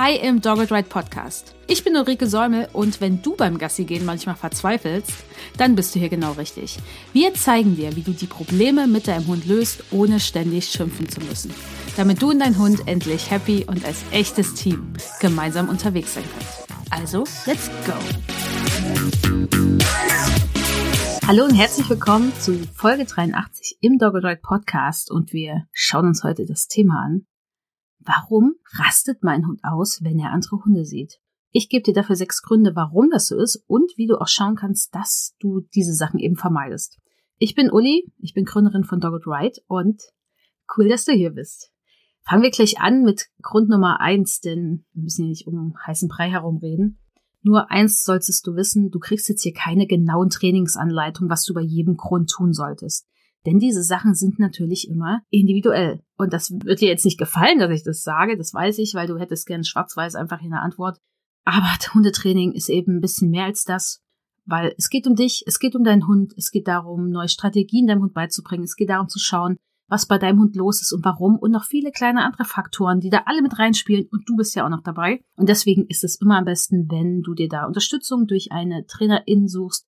Hi im Dogged Ride Podcast. Ich bin Ulrike Säumel und wenn du beim Gassi gehen manchmal verzweifelst, dann bist du hier genau richtig. Wir zeigen dir, wie du die Probleme mit deinem Hund löst, ohne ständig schimpfen zu müssen. Damit du und dein Hund endlich happy und als echtes Team gemeinsam unterwegs sein könnt. Also, let's go! Hallo und herzlich willkommen zu Folge 83 im Dogged Ride Podcast und wir schauen uns heute das Thema an, Warum rastet mein Hund aus, wenn er andere Hunde sieht? Ich gebe dir dafür sechs Gründe, warum das so ist und wie du auch schauen kannst, dass du diese Sachen eben vermeidest. Ich bin Uli, ich bin Gründerin von Dogged Ride und cool, dass du hier bist. Fangen wir gleich an mit Grund Nummer eins, denn wir müssen ja nicht um heißen Brei herumreden. Nur eins solltest du wissen, du kriegst jetzt hier keine genauen Trainingsanleitungen, was du bei jedem Grund tun solltest. Denn diese Sachen sind natürlich immer individuell. Und das wird dir jetzt nicht gefallen, dass ich das sage, das weiß ich, weil du hättest gern schwarz-weiß einfach in der Antwort. Aber Hundetraining ist eben ein bisschen mehr als das, weil es geht um dich, es geht um deinen Hund, es geht darum, neue Strategien deinem Hund beizubringen, es geht darum zu schauen, was bei deinem Hund los ist und warum und noch viele kleine andere Faktoren, die da alle mit reinspielen und du bist ja auch noch dabei. Und deswegen ist es immer am besten, wenn du dir da Unterstützung durch eine Trainerin suchst,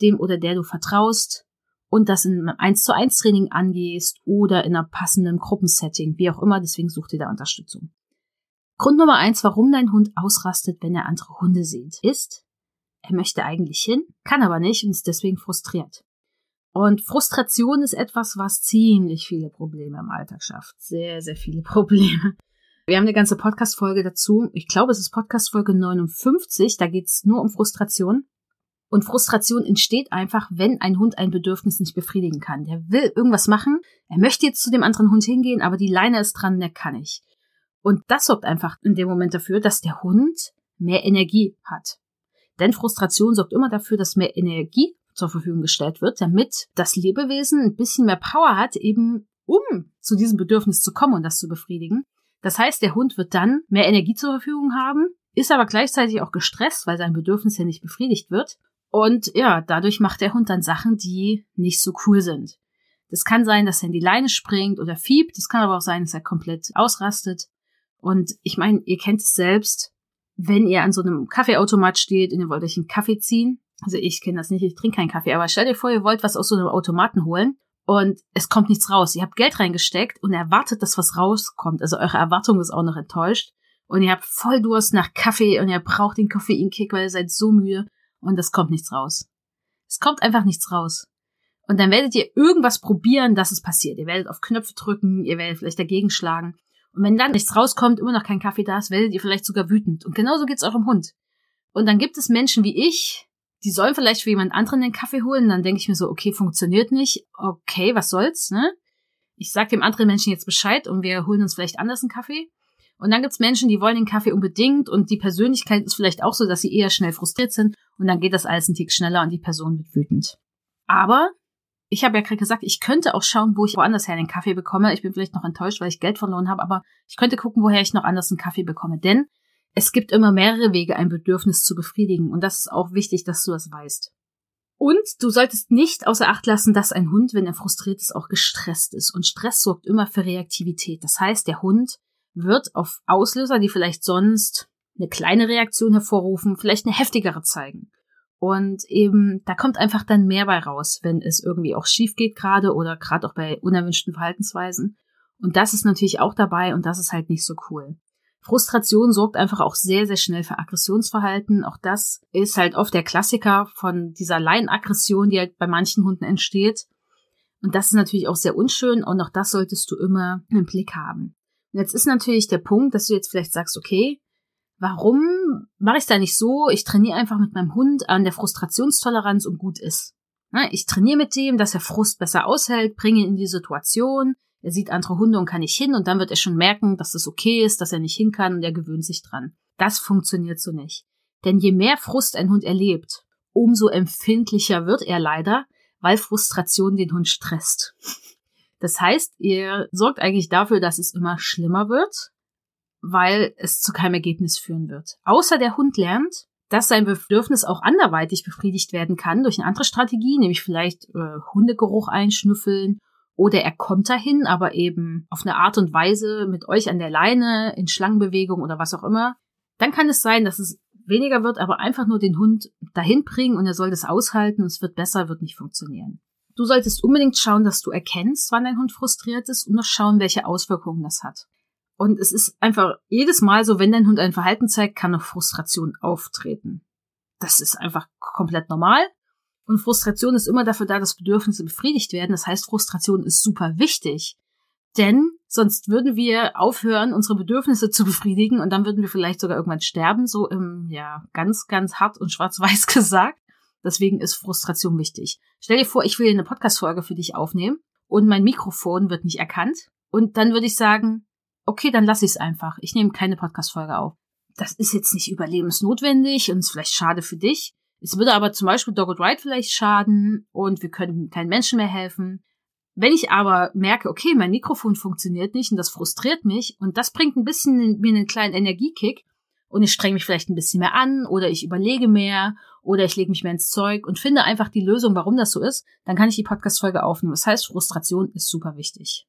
dem oder der du vertraust, und das in einem 1 zu 1 Training angehst oder in einer passenden Gruppensetting, wie auch immer, deswegen such dir da Unterstützung. Grund Nummer eins, warum dein Hund ausrastet, wenn er andere Hunde sieht, ist, er möchte eigentlich hin, kann aber nicht und ist deswegen frustriert. Und Frustration ist etwas, was ziemlich viele Probleme im Alltag schafft. Sehr, sehr viele Probleme. Wir haben eine ganze Podcast-Folge dazu. Ich glaube, es ist Podcast-Folge 59. Da geht es nur um Frustration. Und Frustration entsteht einfach, wenn ein Hund ein Bedürfnis nicht befriedigen kann. Der will irgendwas machen, er möchte jetzt zu dem anderen Hund hingehen, aber die Leine ist dran, der kann nicht. Und das sorgt einfach in dem Moment dafür, dass der Hund mehr Energie hat. Denn Frustration sorgt immer dafür, dass mehr Energie zur Verfügung gestellt wird, damit das Lebewesen ein bisschen mehr Power hat, eben um zu diesem Bedürfnis zu kommen und das zu befriedigen. Das heißt, der Hund wird dann mehr Energie zur Verfügung haben, ist aber gleichzeitig auch gestresst, weil sein Bedürfnis ja nicht befriedigt wird und ja, dadurch macht der Hund dann Sachen, die nicht so cool sind. Das kann sein, dass er in die Leine springt oder fiebt. Das kann aber auch sein, dass er komplett ausrastet. Und ich meine, ihr kennt es selbst, wenn ihr an so einem Kaffeeautomat steht und ihr wollt euch einen Kaffee ziehen. Also ich kenne das nicht, ich trinke keinen Kaffee, aber stellt ihr vor, ihr wollt was aus so einem Automaten holen und es kommt nichts raus. Ihr habt Geld reingesteckt und erwartet, dass was rauskommt. Also eure Erwartung ist auch noch enttäuscht. Und ihr habt voll Durst nach Kaffee und ihr braucht den Koffeinkick, weil ihr seid so müde und es kommt nichts raus. Es kommt einfach nichts raus. Und dann werdet ihr irgendwas probieren, dass es passiert. Ihr werdet auf Knöpfe drücken, ihr werdet vielleicht dagegen schlagen. Und wenn dann nichts rauskommt, immer noch kein Kaffee da ist, werdet ihr vielleicht sogar wütend. Und genauso geht's eurem Hund. Und dann gibt es Menschen wie ich, die sollen vielleicht für jemand anderen den Kaffee holen. Dann denke ich mir so, okay, funktioniert nicht. Okay, was soll's, ne? Ich sag dem anderen Menschen jetzt Bescheid und wir holen uns vielleicht anders einen Kaffee. Und dann gibt's Menschen, die wollen den Kaffee unbedingt und die Persönlichkeit ist vielleicht auch so, dass sie eher schnell frustriert sind und dann geht das alles ein Tick schneller und die Person wird wütend. Aber ich habe ja gerade gesagt, ich könnte auch schauen, wo ich woanders her den Kaffee bekomme. Ich bin vielleicht noch enttäuscht, weil ich Geld verloren habe, aber ich könnte gucken, woher ich noch anders einen Kaffee bekomme. Denn es gibt immer mehrere Wege, ein Bedürfnis zu befriedigen. Und das ist auch wichtig, dass du das weißt. Und du solltest nicht außer Acht lassen, dass ein Hund, wenn er frustriert ist, auch gestresst ist. Und Stress sorgt immer für Reaktivität. Das heißt, der Hund wird auf Auslöser, die vielleicht sonst eine kleine Reaktion hervorrufen, vielleicht eine heftigere zeigen. Und eben, da kommt einfach dann mehr bei raus, wenn es irgendwie auch schief geht gerade oder gerade auch bei unerwünschten Verhaltensweisen. Und das ist natürlich auch dabei und das ist halt nicht so cool. Frustration sorgt einfach auch sehr, sehr schnell für Aggressionsverhalten. Auch das ist halt oft der Klassiker von dieser Laienaggression, die halt bei manchen Hunden entsteht. Und das ist natürlich auch sehr unschön und auch das solltest du immer im Blick haben. Und jetzt ist natürlich der Punkt, dass du jetzt vielleicht sagst, okay, warum mache ich es da nicht so? Ich trainiere einfach mit meinem Hund an der Frustrationstoleranz und gut ist. Ich trainiere mit dem, dass er Frust besser aushält, bringe ihn in die Situation, er sieht andere Hunde und kann nicht hin und dann wird er schon merken, dass es okay ist, dass er nicht hin kann und er gewöhnt sich dran. Das funktioniert so nicht. Denn je mehr Frust ein Hund erlebt, umso empfindlicher wird er leider, weil Frustration den Hund stresst. Das heißt, ihr sorgt eigentlich dafür, dass es immer schlimmer wird, weil es zu keinem Ergebnis führen wird. Außer der Hund lernt, dass sein Bedürfnis auch anderweitig befriedigt werden kann durch eine andere Strategie, nämlich vielleicht äh, Hundegeruch einschnüffeln Oder er kommt dahin, aber eben auf eine Art und Weise mit euch an der Leine, in Schlangenbewegung oder was auch immer. Dann kann es sein, dass es weniger wird, aber einfach nur den Hund dahin bringen und er soll das aushalten und es wird besser, wird nicht funktionieren. Du solltest unbedingt schauen, dass du erkennst, wann dein Hund frustriert ist und noch schauen, welche Auswirkungen das hat. Und es ist einfach jedes Mal so, wenn dein Hund ein Verhalten zeigt, kann noch Frustration auftreten. Das ist einfach komplett normal. Und Frustration ist immer dafür da, dass Bedürfnisse befriedigt werden. Das heißt, Frustration ist super wichtig. Denn sonst würden wir aufhören, unsere Bedürfnisse zu befriedigen und dann würden wir vielleicht sogar irgendwann sterben, so im, ja, ganz, ganz hart und schwarz-weiß gesagt. Deswegen ist Frustration wichtig. Stell dir vor, ich will eine Podcast-Folge für dich aufnehmen und mein Mikrofon wird nicht erkannt. Und dann würde ich sagen, okay, dann lass ich es einfach. Ich nehme keine Podcast-Folge auf. Das ist jetzt nicht überlebensnotwendig und ist vielleicht schade für dich. Es würde aber zum Beispiel Dogged Ride vielleicht schaden und wir könnten keinen Menschen mehr helfen. Wenn ich aber merke, okay, mein Mikrofon funktioniert nicht und das frustriert mich und das bringt ein bisschen mir einen kleinen Energiekick und ich strenge mich vielleicht ein bisschen mehr an oder ich überlege mehr oder ich lege mich mehr ins Zeug und finde einfach die Lösung, warum das so ist, dann kann ich die Podcast-Folge aufnehmen. Das heißt, Frustration ist super wichtig.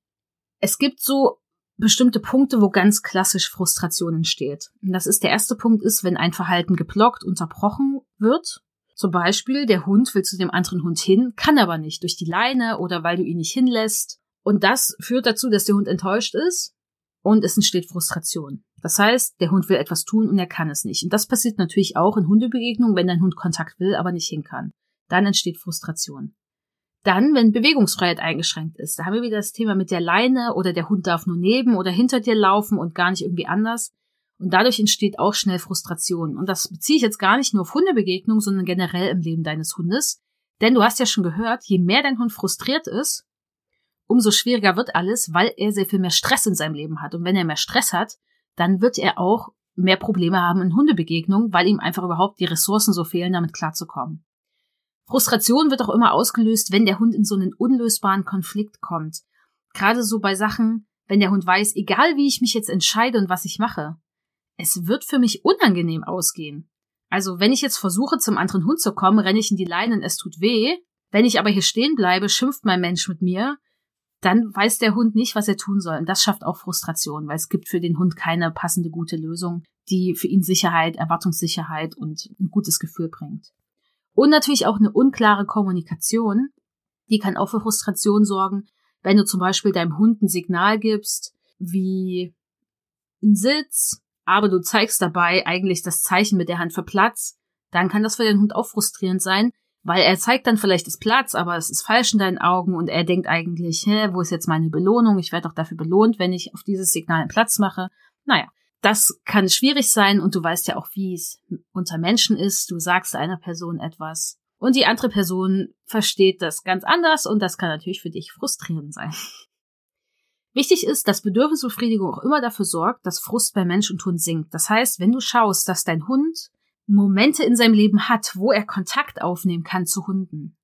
Es gibt so bestimmte Punkte, wo ganz klassisch Frustration entsteht. Und das ist der erste Punkt ist, wenn ein Verhalten geblockt, unterbrochen wird zum Beispiel, der Hund will zu dem anderen Hund hin, kann aber nicht durch die Leine oder weil du ihn nicht hinlässt. Und das führt dazu, dass der Hund enttäuscht ist und es entsteht Frustration. Das heißt, der Hund will etwas tun und er kann es nicht. Und das passiert natürlich auch in Hundebegegnungen, wenn dein Hund Kontakt will, aber nicht hin kann. Dann entsteht Frustration. Dann, wenn Bewegungsfreiheit eingeschränkt ist, da haben wir wieder das Thema mit der Leine oder der Hund darf nur neben oder hinter dir laufen und gar nicht irgendwie anders. Und dadurch entsteht auch schnell Frustration. Und das beziehe ich jetzt gar nicht nur auf Hundebegegnungen, sondern generell im Leben deines Hundes. Denn du hast ja schon gehört, je mehr dein Hund frustriert ist, umso schwieriger wird alles, weil er sehr viel mehr Stress in seinem Leben hat. Und wenn er mehr Stress hat, dann wird er auch mehr Probleme haben in Hundebegegnungen, weil ihm einfach überhaupt die Ressourcen so fehlen, damit klarzukommen. Frustration wird auch immer ausgelöst, wenn der Hund in so einen unlösbaren Konflikt kommt. Gerade so bei Sachen, wenn der Hund weiß, egal wie ich mich jetzt entscheide und was ich mache, es wird für mich unangenehm ausgehen. Also wenn ich jetzt versuche, zum anderen Hund zu kommen, renne ich in die Leine und es tut weh. Wenn ich aber hier stehen bleibe, schimpft mein Mensch mit mir, dann weiß der Hund nicht, was er tun soll. Und das schafft auch Frustration, weil es gibt für den Hund keine passende gute Lösung, die für ihn Sicherheit, Erwartungssicherheit und ein gutes Gefühl bringt. Und natürlich auch eine unklare Kommunikation, die kann auch für Frustration sorgen, wenn du zum Beispiel deinem Hund ein Signal gibst, wie ein Sitz, aber du zeigst dabei eigentlich das Zeichen mit der Hand für Platz, dann kann das für den Hund auch frustrierend sein, weil er zeigt dann vielleicht das Platz, aber es ist falsch in deinen Augen und er denkt eigentlich, hä, wo ist jetzt meine Belohnung? Ich werde doch dafür belohnt, wenn ich auf dieses Signal einen Platz mache. Naja, das kann schwierig sein und du weißt ja auch, wie es unter Menschen ist. Du sagst einer Person etwas und die andere Person versteht das ganz anders und das kann natürlich für dich frustrierend sein. Wichtig ist, dass Bedürfnisbefriedigung auch immer dafür sorgt, dass Frust bei Mensch und Hund sinkt. Das heißt, wenn du schaust, dass dein Hund Momente in seinem Leben hat, wo er Kontakt aufnehmen kann zu Hunden,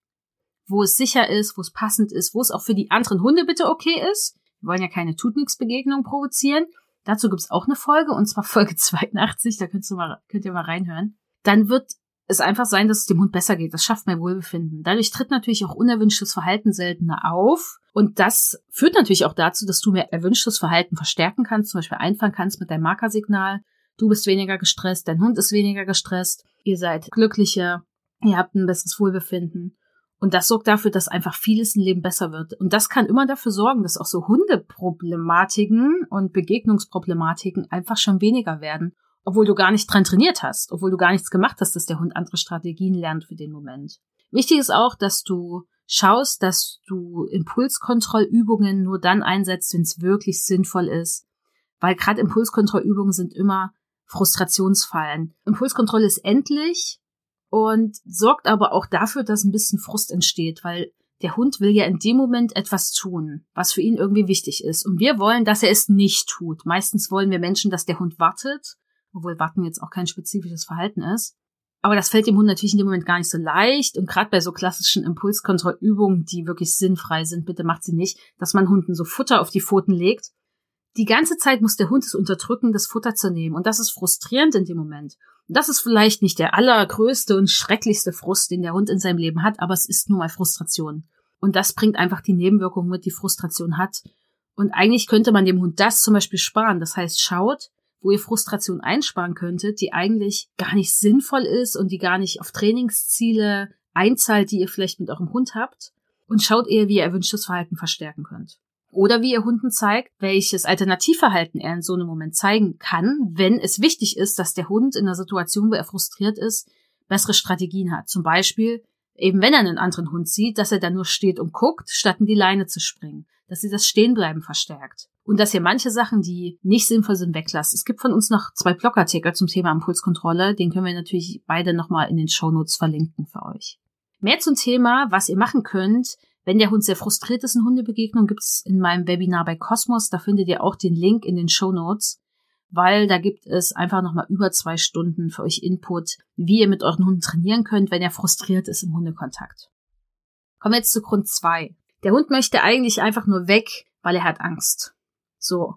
wo es sicher ist, wo es passend ist, wo es auch für die anderen Hunde bitte okay ist. Wir wollen ja keine Tutnix-Begegnung provozieren. Dazu gibt's auch eine Folge, und zwar Folge 82, da könnt ihr mal, könnt ihr mal reinhören. Dann wird es einfach sein, dass es dem Hund besser geht. Das schafft mehr Wohlbefinden. Dadurch tritt natürlich auch unerwünschtes Verhalten seltener auf. Und das führt natürlich auch dazu, dass du mehr erwünschtes Verhalten verstärken kannst, zum Beispiel einfangen kannst mit deinem Markersignal. Du bist weniger gestresst, dein Hund ist weniger gestresst, ihr seid glücklicher, ihr habt ein besseres Wohlbefinden. Und das sorgt dafür, dass einfach vieles im Leben besser wird. Und das kann immer dafür sorgen, dass auch so Hundeproblematiken und Begegnungsproblematiken einfach schon weniger werden obwohl du gar nicht dran trainiert hast, obwohl du gar nichts gemacht hast, dass der Hund andere Strategien lernt für den Moment. Wichtig ist auch, dass du schaust, dass du Impulskontrollübungen nur dann einsetzt, wenn es wirklich sinnvoll ist, weil gerade Impulskontrollübungen sind immer Frustrationsfallen. Impulskontrolle ist endlich und sorgt aber auch dafür, dass ein bisschen Frust entsteht, weil der Hund will ja in dem Moment etwas tun, was für ihn irgendwie wichtig ist. Und wir wollen, dass er es nicht tut. Meistens wollen wir Menschen, dass der Hund wartet obwohl Warten jetzt auch kein spezifisches Verhalten ist. Aber das fällt dem Hund natürlich in dem Moment gar nicht so leicht. Und gerade bei so klassischen Impulskontrollübungen, die wirklich sinnfrei sind, bitte macht sie nicht, dass man Hunden so Futter auf die Pfoten legt. Die ganze Zeit muss der Hund es unterdrücken, das Futter zu nehmen. Und das ist frustrierend in dem Moment. Und das ist vielleicht nicht der allergrößte und schrecklichste Frust, den der Hund in seinem Leben hat, aber es ist nun mal Frustration. Und das bringt einfach die Nebenwirkung mit, die Frustration hat. Und eigentlich könnte man dem Hund das zum Beispiel sparen. Das heißt, schaut, wo ihr Frustration einsparen könntet, die eigentlich gar nicht sinnvoll ist und die gar nicht auf Trainingsziele einzahlt, die ihr vielleicht mit eurem Hund habt. Und schaut eher, wie ihr erwünschtes Verhalten verstärken könnt. Oder wie ihr Hunden zeigt, welches Alternativverhalten er in so einem Moment zeigen kann, wenn es wichtig ist, dass der Hund in einer Situation, wo er frustriert ist, bessere Strategien hat. Zum Beispiel, eben wenn er einen anderen Hund sieht, dass er dann nur steht und guckt, statt in die Leine zu springen. Dass sie das Stehenbleiben verstärkt. Und dass ihr manche Sachen, die nicht sinnvoll sind, weglasst. Es gibt von uns noch zwei Blogartikel zum Thema Impulskontrolle. Den können wir natürlich beide nochmal in den Shownotes verlinken für euch. Mehr zum Thema, was ihr machen könnt, wenn der Hund sehr frustriert ist in Hundebegegnung, gibt's in meinem Webinar bei Cosmos. Da findet ihr auch den Link in den Show Notes, weil da gibt es einfach nochmal über zwei Stunden für euch Input, wie ihr mit euren Hunden trainieren könnt, wenn er frustriert ist im Hundekontakt. Kommen wir jetzt zu Grund zwei. Der Hund möchte eigentlich einfach nur weg, weil er hat Angst. So.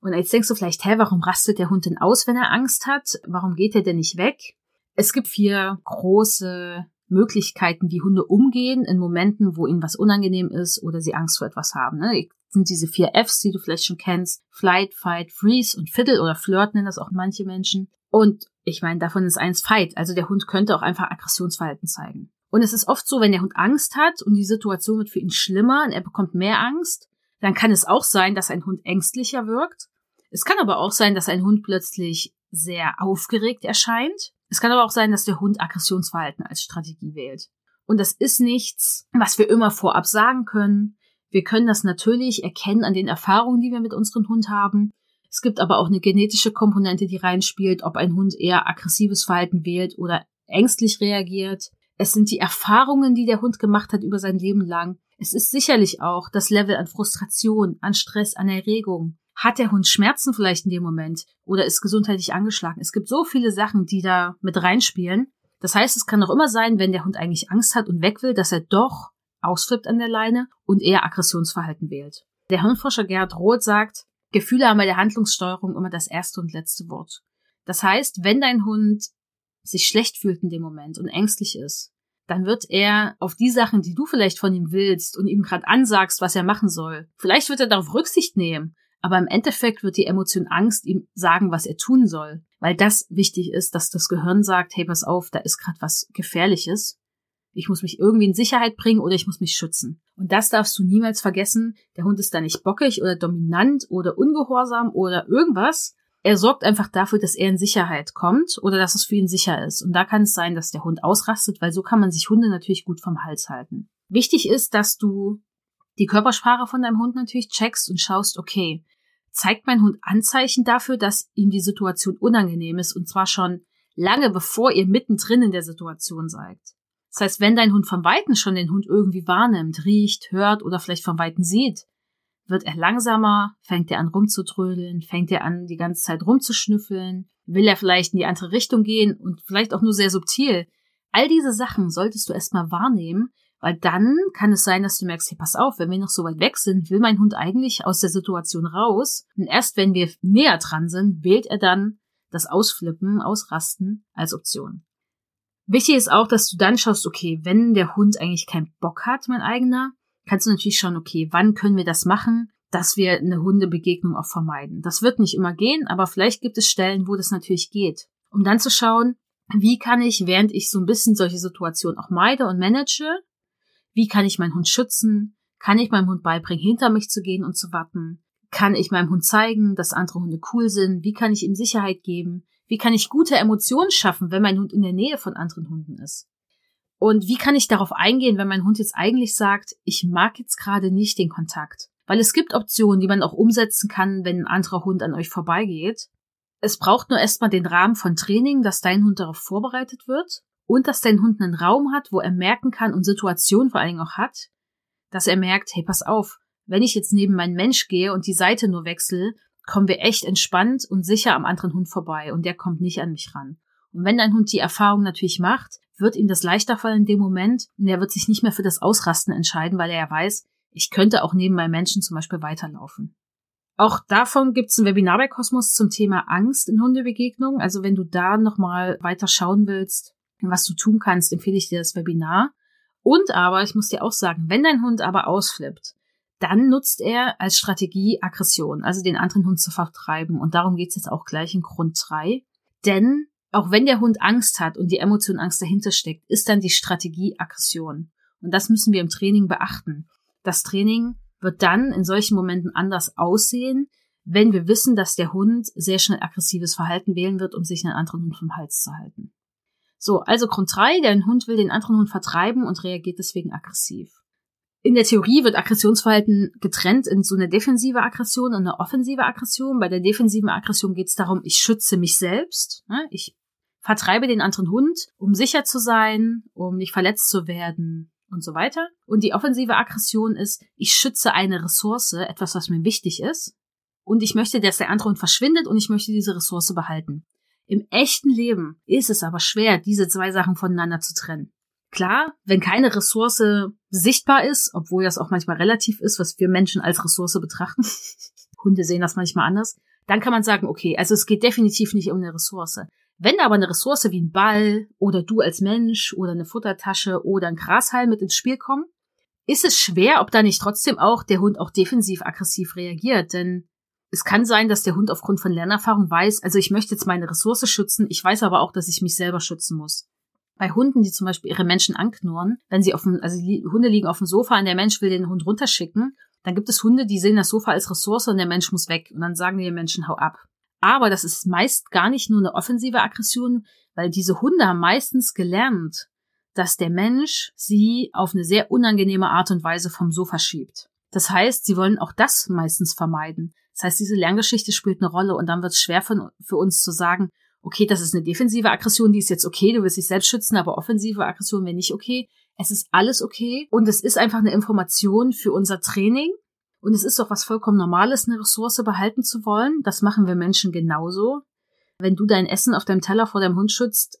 Und jetzt denkst du vielleicht, hä, warum rastet der Hund denn aus, wenn er Angst hat? Warum geht er denn nicht weg? Es gibt vier große Möglichkeiten, wie Hunde umgehen in Momenten, wo ihnen was unangenehm ist oder sie Angst vor etwas haben. Ne? sind diese vier Fs, die du vielleicht schon kennst. Flight, Fight, Freeze und Fiddle oder Flirt nennen das auch manche Menschen. Und ich meine, davon ist eins Fight. Also der Hund könnte auch einfach Aggressionsverhalten zeigen. Und es ist oft so, wenn der Hund Angst hat und die Situation wird für ihn schlimmer und er bekommt mehr Angst, dann kann es auch sein, dass ein Hund ängstlicher wirkt. Es kann aber auch sein, dass ein Hund plötzlich sehr aufgeregt erscheint es kann aber auch sein, dass der Hund Aggressionsverhalten als Strategie wählt. Und das ist nichts, was wir immer vorab sagen können. Wir können das natürlich erkennen an den Erfahrungen, die wir mit unserem Hund haben. Es gibt aber auch eine genetische Komponente, die reinspielt, ob ein Hund eher aggressives Verhalten wählt oder ängstlich reagiert. Es sind die Erfahrungen, die der Hund gemacht hat über sein Leben lang. Es ist sicherlich auch das Level an Frustration, an Stress, an Erregung. Hat der Hund Schmerzen vielleicht in dem Moment oder ist gesundheitlich angeschlagen? Es gibt so viele Sachen, die da mit reinspielen. Das heißt, es kann auch immer sein, wenn der Hund eigentlich Angst hat und weg will, dass er doch ausflippt an der Leine und eher Aggressionsverhalten wählt. Der Hirnforscher Gerhard Roth sagt, Gefühle haben bei der Handlungssteuerung immer das erste und letzte Wort. Das heißt, wenn dein Hund sich schlecht fühlt in dem Moment und ängstlich ist, dann wird er auf die Sachen, die du vielleicht von ihm willst und ihm gerade ansagst, was er machen soll, vielleicht wird er darauf Rücksicht nehmen, aber im Endeffekt wird die Emotion Angst ihm sagen, was er tun soll. Weil das wichtig ist, dass das Gehirn sagt, hey, pass auf, da ist gerade was Gefährliches. Ich muss mich irgendwie in Sicherheit bringen oder ich muss mich schützen. Und das darfst du niemals vergessen. Der Hund ist da nicht bockig oder dominant oder ungehorsam oder irgendwas. Er sorgt einfach dafür, dass er in Sicherheit kommt oder dass es für ihn sicher ist. Und da kann es sein, dass der Hund ausrastet, weil so kann man sich Hunde natürlich gut vom Hals halten. Wichtig ist, dass du die Körpersprache von deinem Hund natürlich checkst und schaust, okay, zeigt mein Hund Anzeichen dafür, dass ihm die Situation unangenehm ist und zwar schon lange bevor ihr mittendrin in der Situation seid. Das heißt, wenn dein Hund vom Weiten schon den Hund irgendwie wahrnimmt, riecht, hört oder vielleicht vom Weiten sieht, wird er langsamer, fängt er an rumzutrödeln, fängt er an die ganze Zeit rumzuschnüffeln, will er vielleicht in die andere Richtung gehen und vielleicht auch nur sehr subtil. All diese Sachen solltest du erstmal wahrnehmen, weil dann kann es sein, dass du merkst, hey, pass auf, wenn wir noch so weit weg sind, will mein Hund eigentlich aus der Situation raus. Und erst wenn wir näher dran sind, wählt er dann das Ausflippen, Ausrasten als Option. Wichtig ist auch, dass du dann schaust, okay, wenn der Hund eigentlich keinen Bock hat, mein eigener, kannst du natürlich schauen, okay, wann können wir das machen, dass wir eine Hundebegegnung auch vermeiden. Das wird nicht immer gehen, aber vielleicht gibt es Stellen, wo das natürlich geht. Um dann zu schauen, wie kann ich, während ich so ein bisschen solche Situationen auch meide und manage, wie kann ich meinen Hund schützen? Kann ich meinem Hund beibringen, hinter mich zu gehen und zu warten? Kann ich meinem Hund zeigen, dass andere Hunde cool sind? Wie kann ich ihm Sicherheit geben? Wie kann ich gute Emotionen schaffen, wenn mein Hund in der Nähe von anderen Hunden ist? Und wie kann ich darauf eingehen, wenn mein Hund jetzt eigentlich sagt, ich mag jetzt gerade nicht den Kontakt? Weil es gibt Optionen, die man auch umsetzen kann, wenn ein anderer Hund an euch vorbeigeht. Es braucht nur erstmal den Rahmen von Training, dass dein Hund darauf vorbereitet wird und dass dein Hund einen Raum hat, wo er merken kann und Situationen vor allen Dingen auch hat, dass er merkt, hey, pass auf, wenn ich jetzt neben meinen Mensch gehe und die Seite nur wechsle, kommen wir echt entspannt und sicher am anderen Hund vorbei und der kommt nicht an mich ran. Und wenn dein Hund die Erfahrung natürlich macht, wird ihm das leichter fallen in dem Moment und er wird sich nicht mehr für das Ausrasten entscheiden, weil er ja weiß, ich könnte auch neben meinem Menschen zum Beispiel weiterlaufen. Auch davon gibt es ein Webinar bei Kosmos zum Thema Angst in Hundebegegnungen. Also wenn du da nochmal weiter schauen willst, was du tun kannst, empfehle ich dir das Webinar. Und aber, ich muss dir auch sagen, wenn dein Hund aber ausflippt, dann nutzt er als Strategie Aggression, also den anderen Hund zu vertreiben. Und darum geht's jetzt auch gleich in Grund drei. Denn auch wenn der Hund Angst hat und die Emotion Angst dahinter steckt, ist dann die Strategie Aggression. Und das müssen wir im Training beachten. Das Training wird dann in solchen Momenten anders aussehen, wenn wir wissen, dass der Hund sehr schnell aggressives Verhalten wählen wird, um sich einen anderen Hund vom Hals zu halten. So, also Grund drei: dein Hund will den anderen Hund vertreiben und reagiert deswegen aggressiv. In der Theorie wird Aggressionsverhalten getrennt in so eine defensive Aggression und eine offensive Aggression. Bei der defensiven Aggression geht es darum, ich schütze mich selbst. Ne? Ich vertreibe den anderen Hund, um sicher zu sein, um nicht verletzt zu werden und so weiter. Und die offensive Aggression ist, ich schütze eine Ressource, etwas, was mir wichtig ist. Und ich möchte, dass der andere Hund verschwindet und ich möchte diese Ressource behalten. Im echten Leben ist es aber schwer, diese zwei Sachen voneinander zu trennen. Klar, wenn keine Ressource sichtbar ist, obwohl das auch manchmal relativ ist, was wir Menschen als Ressource betrachten, Hunde sehen das manchmal anders, dann kann man sagen, okay, also es geht definitiv nicht um eine Ressource. Wenn aber eine Ressource wie ein Ball oder du als Mensch oder eine Futtertasche oder ein Grashalm mit ins Spiel kommen, ist es schwer, ob da nicht trotzdem auch der Hund auch defensiv aggressiv reagiert. Denn es kann sein, dass der Hund aufgrund von Lernerfahrung weiß, also ich möchte jetzt meine Ressource schützen, ich weiß aber auch, dass ich mich selber schützen muss. Bei Hunden, die zum Beispiel ihre Menschen anknurren, wenn sie auf dem, also die Hunde liegen auf dem Sofa und der Mensch will den Hund runterschicken, dann gibt es Hunde, die sehen das Sofa als Ressource und der Mensch muss weg. Und dann sagen die Menschen, hau ab. Aber das ist meist gar nicht nur eine offensive Aggression, weil diese Hunde haben meistens gelernt, dass der Mensch sie auf eine sehr unangenehme Art und Weise vom Sofa schiebt. Das heißt, sie wollen auch das meistens vermeiden. Das heißt, diese Lerngeschichte spielt eine Rolle und dann wird es schwer von, für uns zu sagen, okay, das ist eine defensive Aggression, die ist jetzt okay, du willst dich selbst schützen, aber offensive Aggression wäre nicht okay. Es ist alles okay und es ist einfach eine Information für unser Training und es ist doch was vollkommen Normales, eine Ressource behalten zu wollen. Das machen wir Menschen genauso. Wenn du dein Essen auf deinem Teller vor deinem Hund schützt,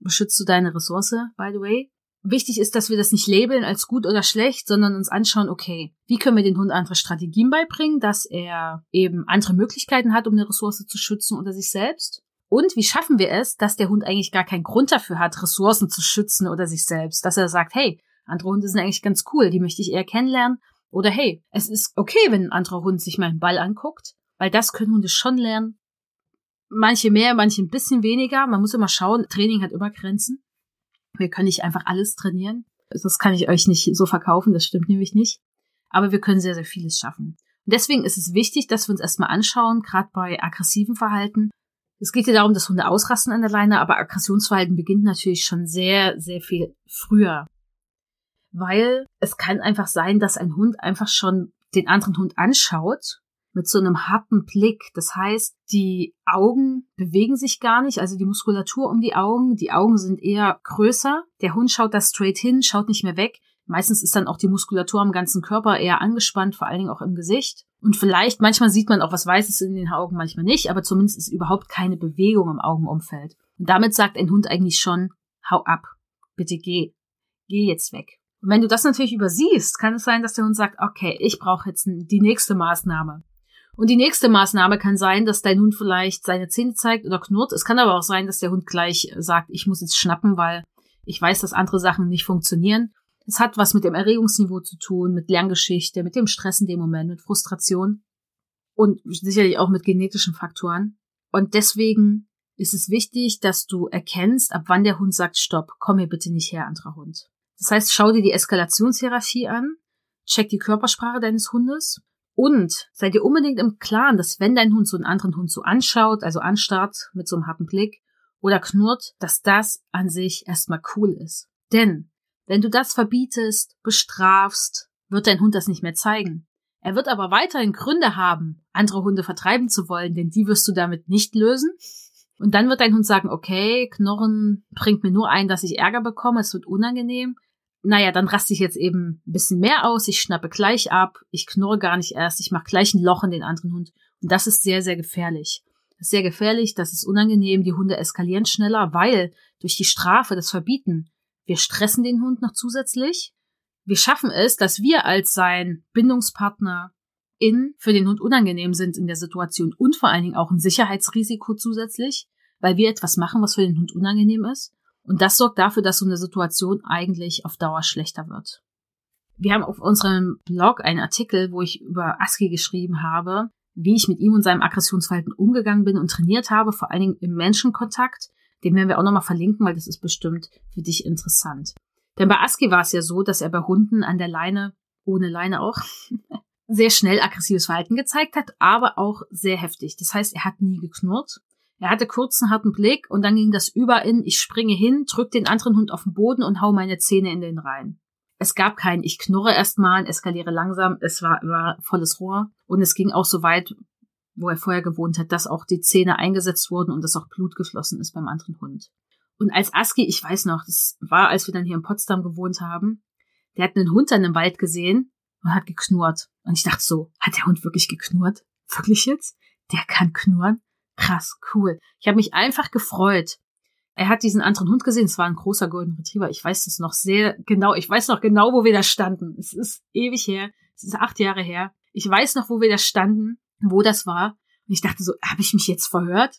beschützt du deine Ressource, by the way. Wichtig ist, dass wir das nicht labeln als gut oder schlecht, sondern uns anschauen, okay, wie können wir den Hund andere Strategien beibringen, dass er eben andere Möglichkeiten hat, um eine Ressource zu schützen oder sich selbst? Und wie schaffen wir es, dass der Hund eigentlich gar keinen Grund dafür hat, Ressourcen zu schützen oder sich selbst? Dass er sagt, hey, andere Hunde sind eigentlich ganz cool, die möchte ich eher kennenlernen oder hey, es ist okay, wenn ein anderer Hund sich meinen Ball anguckt, weil das können Hunde schon lernen. Manche mehr, manche ein bisschen weniger. Man muss immer schauen, Training hat immer Grenzen. Wir können nicht einfach alles trainieren. Das kann ich euch nicht so verkaufen, das stimmt nämlich nicht. Aber wir können sehr, sehr vieles schaffen. Und deswegen ist es wichtig, dass wir uns erstmal anschauen, gerade bei aggressiven Verhalten. Es geht ja darum, dass Hunde ausrasten an der Leine, aber Aggressionsverhalten beginnt natürlich schon sehr, sehr viel früher weil es kann einfach sein, dass ein Hund einfach schon den anderen Hund anschaut mit so einem harten Blick. Das heißt, die Augen bewegen sich gar nicht, also die Muskulatur um die Augen, die Augen sind eher größer. Der Hund schaut da straight hin, schaut nicht mehr weg. Meistens ist dann auch die Muskulatur am ganzen Körper eher angespannt, vor allen Dingen auch im Gesicht. Und vielleicht, manchmal sieht man auch was Weißes in den Augen, manchmal nicht, aber zumindest ist überhaupt keine Bewegung im Augenumfeld. Und damit sagt ein Hund eigentlich schon, hau ab, bitte geh, geh jetzt weg. Und wenn du das natürlich übersiehst, kann es sein, dass der Hund sagt, okay, ich brauche jetzt die nächste Maßnahme. Und die nächste Maßnahme kann sein, dass dein Hund vielleicht seine Zähne zeigt oder knurrt. Es kann aber auch sein, dass der Hund gleich sagt, ich muss jetzt schnappen, weil ich weiß, dass andere Sachen nicht funktionieren. Es hat was mit dem Erregungsniveau zu tun, mit Lerngeschichte, mit dem Stress in dem Moment, mit Frustration und sicherlich auch mit genetischen Faktoren. Und deswegen ist es wichtig, dass du erkennst, ab wann der Hund sagt, stopp, komm mir bitte nicht her, anderer Hund. Das heißt, schau dir die Eskalationshierarchie an, check die Körpersprache deines Hundes und sei dir unbedingt im Klaren, dass wenn dein Hund so einen anderen Hund so anschaut, also anstarrt mit so einem harten Blick oder knurrt, dass das an sich erstmal cool ist. Denn wenn du das verbietest, bestrafst, wird dein Hund das nicht mehr zeigen. Er wird aber weiterhin Gründe haben, andere Hunde vertreiben zu wollen, denn die wirst du damit nicht lösen. Und dann wird dein Hund sagen, okay, Knurren bringt mir nur ein, dass ich Ärger bekomme, es wird unangenehm naja, dann raste ich jetzt eben ein bisschen mehr aus, ich schnappe gleich ab, ich knurre gar nicht erst, ich mache gleich ein Loch in den anderen Hund. Und das ist sehr, sehr gefährlich. Das ist sehr gefährlich, das ist unangenehm, die Hunde eskalieren schneller, weil durch die Strafe, das Verbieten, wir stressen den Hund noch zusätzlich. Wir schaffen es, dass wir als sein Bindungspartner in für den Hund unangenehm sind in der Situation und vor allen Dingen auch ein Sicherheitsrisiko zusätzlich, weil wir etwas machen, was für den Hund unangenehm ist. Und das sorgt dafür, dass so eine Situation eigentlich auf Dauer schlechter wird. Wir haben auf unserem Blog einen Artikel, wo ich über ASCII geschrieben habe, wie ich mit ihm und seinem Aggressionsverhalten umgegangen bin und trainiert habe, vor allen Dingen im Menschenkontakt. Den werden wir auch nochmal verlinken, weil das ist bestimmt für dich interessant. Denn bei ASCII war es ja so, dass er bei Hunden an der Leine, ohne Leine auch, sehr schnell aggressives Verhalten gezeigt hat, aber auch sehr heftig. Das heißt, er hat nie geknurrt. Er hatte kurzen, harten Blick und dann ging das über in, ich springe hin, drück den anderen Hund auf den Boden und hau meine Zähne in den rein. Es gab kein, ich knurre erstmal, eskaliere langsam, es war immer volles Rohr und es ging auch so weit, wo er vorher gewohnt hat, dass auch die Zähne eingesetzt wurden und dass auch Blut geflossen ist beim anderen Hund. Und als Aski, ich weiß noch, das war, als wir dann hier in Potsdam gewohnt haben, der hat einen Hund dann im Wald gesehen und hat geknurrt. Und ich dachte so, hat der Hund wirklich geknurrt? Wirklich jetzt? Der kann knurren? Krass, cool. Ich habe mich einfach gefreut. Er hat diesen anderen Hund gesehen, es war ein großer Golden Retriever. Ich weiß das noch sehr genau. Ich weiß noch genau, wo wir da standen. Es ist ewig her. Es ist acht Jahre her. Ich weiß noch, wo wir da standen, wo das war. Und ich dachte so, habe ich mich jetzt verhört?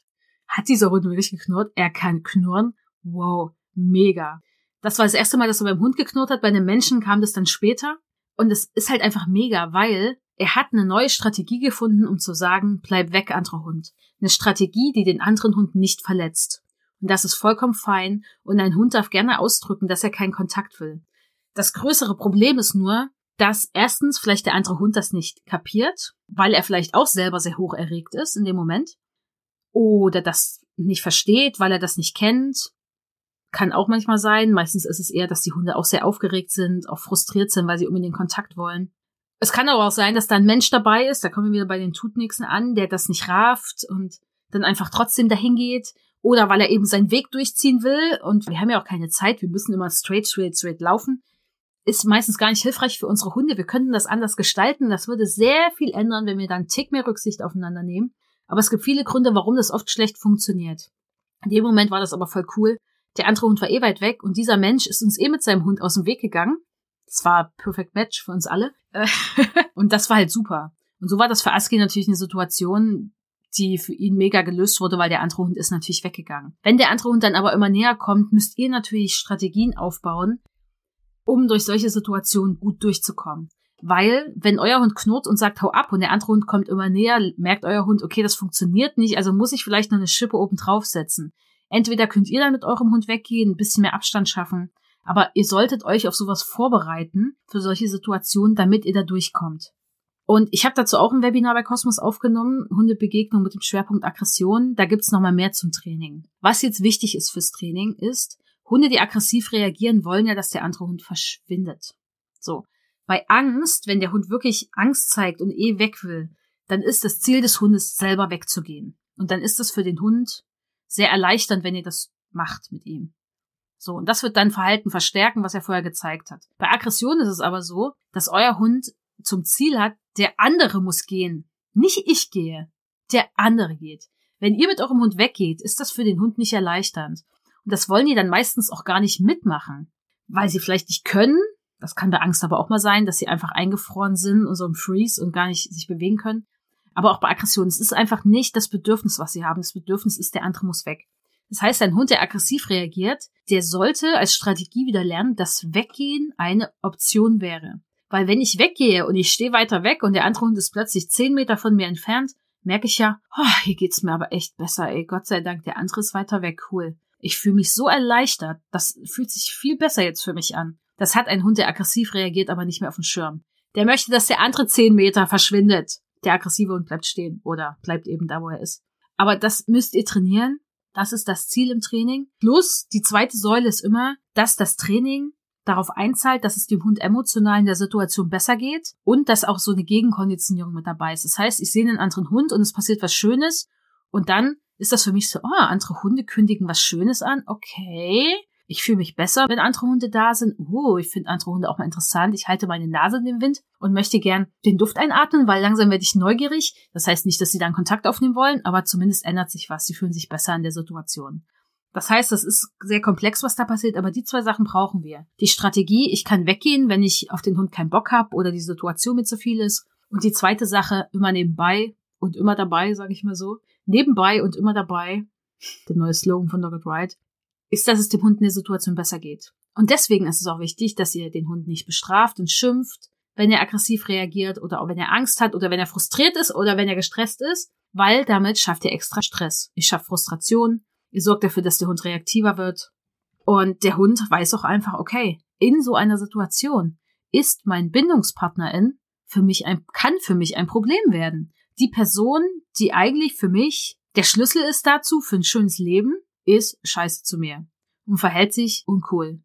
Hat dieser Hund wirklich geknurrt? Er kann knurren. Wow, mega. Das war das erste Mal, dass er beim Hund geknurrt hat. Bei einem Menschen kam das dann später. Und es ist halt einfach mega, weil er hat eine neue Strategie gefunden, um zu sagen, bleib weg, anderer Hund. Eine Strategie, die den anderen Hund nicht verletzt. Und das ist vollkommen fein. Und ein Hund darf gerne ausdrücken, dass er keinen Kontakt will. Das größere Problem ist nur, dass erstens vielleicht der andere Hund das nicht kapiert, weil er vielleicht auch selber sehr hoch erregt ist in dem Moment. Oder das nicht versteht, weil er das nicht kennt. Kann auch manchmal sein. Meistens ist es eher, dass die Hunde auch sehr aufgeregt sind, auch frustriert sind, weil sie unbedingt Kontakt wollen. Es kann aber auch sein, dass da ein Mensch dabei ist, da kommen wir wieder bei den Tutnixen an, der das nicht rafft und dann einfach trotzdem dahin geht. Oder weil er eben seinen Weg durchziehen will und wir haben ja auch keine Zeit, wir müssen immer straight, straight, straight laufen. Ist meistens gar nicht hilfreich für unsere Hunde. Wir könnten das anders gestalten. Das würde sehr viel ändern, wenn wir dann einen Tick mehr Rücksicht aufeinander nehmen. Aber es gibt viele Gründe, warum das oft schlecht funktioniert. In dem Moment war das aber voll cool. Der andere Hund war eh weit weg und dieser Mensch ist uns eh mit seinem Hund aus dem Weg gegangen. Das war Perfect Match für uns alle. und das war halt super. Und so war das für Aski natürlich eine Situation, die für ihn mega gelöst wurde, weil der andere Hund ist natürlich weggegangen. Wenn der andere Hund dann aber immer näher kommt, müsst ihr natürlich Strategien aufbauen, um durch solche Situationen gut durchzukommen. Weil, wenn euer Hund knurrt und sagt, hau ab und der andere Hund kommt immer näher, merkt euer Hund, okay, das funktioniert nicht, also muss ich vielleicht noch eine Schippe oben draufsetzen. Entweder könnt ihr dann mit eurem Hund weggehen, ein bisschen mehr Abstand schaffen, aber ihr solltet euch auf sowas vorbereiten, für solche Situationen, damit ihr da durchkommt. Und ich habe dazu auch ein Webinar bei Cosmos aufgenommen, Hundebegegnung mit dem Schwerpunkt Aggression. Da gibt's nochmal mehr zum Training. Was jetzt wichtig ist fürs Training, ist, Hunde, die aggressiv reagieren, wollen ja, dass der andere Hund verschwindet. So. Bei Angst, wenn der Hund wirklich Angst zeigt und eh weg will, dann ist das Ziel des Hundes, selber wegzugehen. Und dann ist das für den Hund sehr erleichternd, wenn ihr das macht mit ihm. So, und das wird dann Verhalten verstärken, was er vorher gezeigt hat. Bei Aggression ist es aber so, dass euer Hund zum Ziel hat, der andere muss gehen. Nicht ich gehe, der andere geht. Wenn ihr mit eurem Hund weggeht, ist das für den Hund nicht erleichternd. Und das wollen die dann meistens auch gar nicht mitmachen, weil sie vielleicht nicht können das kann bei Angst aber auch mal sein, dass sie einfach eingefroren sind und so im Freeze und gar nicht sich bewegen können. Aber auch bei Aggression. Es ist einfach nicht das Bedürfnis, was sie haben. Das Bedürfnis ist, der andere muss weg. Das heißt, ein Hund, der aggressiv reagiert, der sollte als Strategie wieder lernen, dass Weggehen eine Option wäre. Weil wenn ich weggehe und ich stehe weiter weg und der andere Hund ist plötzlich zehn Meter von mir entfernt, merke ich ja, oh, hier geht's mir aber echt besser, ey. Gott sei Dank, der andere ist weiter weg, cool. Ich fühle mich so erleichtert. Das fühlt sich viel besser jetzt für mich an. Das hat ein Hund, der aggressiv reagiert, aber nicht mehr auf den Schirm. Der möchte, dass der andere zehn Meter verschwindet. Der aggressive Hund bleibt stehen oder bleibt eben da, wo er ist. Aber das müsst ihr trainieren. Das ist das Ziel im Training. Plus, die zweite Säule ist immer, dass das Training darauf einzahlt, dass es dem Hund emotional in der Situation besser geht und dass auch so eine Gegenkonditionierung mit dabei ist. Das heißt, ich sehe einen anderen Hund und es passiert was Schönes und dann ist das für mich so, oh, andere Hunde kündigen was Schönes an. Okay, ich fühle mich besser, wenn andere Hunde da sind. Oh, ich finde andere Hunde auch mal interessant. Ich halte meine Nase in den Wind und möchte gern den Duft einatmen, weil langsam werde ich neugierig. Das heißt nicht, dass sie dann Kontakt aufnehmen wollen, aber zumindest ändert sich was. Sie fühlen sich besser in der Situation. Das heißt, das ist sehr komplex, was da passiert, aber die zwei Sachen brauchen wir. Die Strategie, ich kann weggehen, wenn ich auf den Hund keinen Bock habe oder die Situation mir zu viel ist. Und die zweite Sache, immer nebenbei und immer dabei, sage ich mal so. Nebenbei und immer dabei. Der neue Slogan von Dogged Ride ist, dass es dem Hund in der Situation besser geht. Und deswegen ist es auch wichtig, dass ihr den Hund nicht bestraft und schimpft, wenn er aggressiv reagiert oder auch wenn er Angst hat oder wenn er frustriert ist oder wenn er gestresst ist, weil damit schafft ihr extra Stress. Ihr schafft Frustration, ihr sorgt dafür, dass der Hund reaktiver wird. Und der Hund weiß auch einfach, okay, in so einer Situation ist mein Bindungspartnerin für mich ein, kann für mich ein Problem werden. Die Person, die eigentlich für mich der Schlüssel ist dazu, für ein schönes Leben, ist scheiße zu mir und verhält sich uncool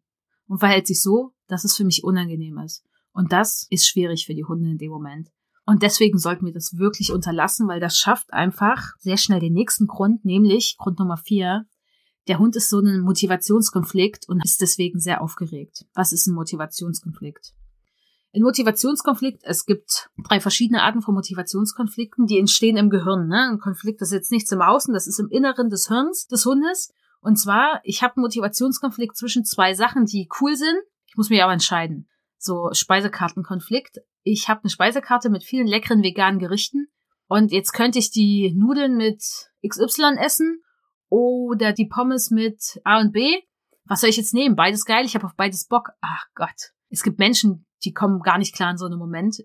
und verhält sich so, dass es für mich unangenehm ist. Und das ist schwierig für die Hunde in dem Moment. Und deswegen sollten wir das wirklich unterlassen, weil das schafft einfach sehr schnell den nächsten Grund, nämlich Grund Nummer vier. Der Hund ist so ein Motivationskonflikt und ist deswegen sehr aufgeregt. Was ist ein Motivationskonflikt? Ein Motivationskonflikt, es gibt drei verschiedene Arten von Motivationskonflikten, die entstehen im Gehirn. Ne? Ein Konflikt ist jetzt nichts im Außen, das ist im Inneren des Hirns des Hundes. Und zwar, ich habe einen Motivationskonflikt zwischen zwei Sachen, die cool sind. Ich muss mich aber entscheiden. So Speisekartenkonflikt. Ich habe eine Speisekarte mit vielen leckeren veganen Gerichten. Und jetzt könnte ich die Nudeln mit XY essen oder die Pommes mit A und B. Was soll ich jetzt nehmen? Beides geil, ich habe auf beides Bock. Ach Gott. Es gibt Menschen, die kommen gar nicht klar in so einem Moment.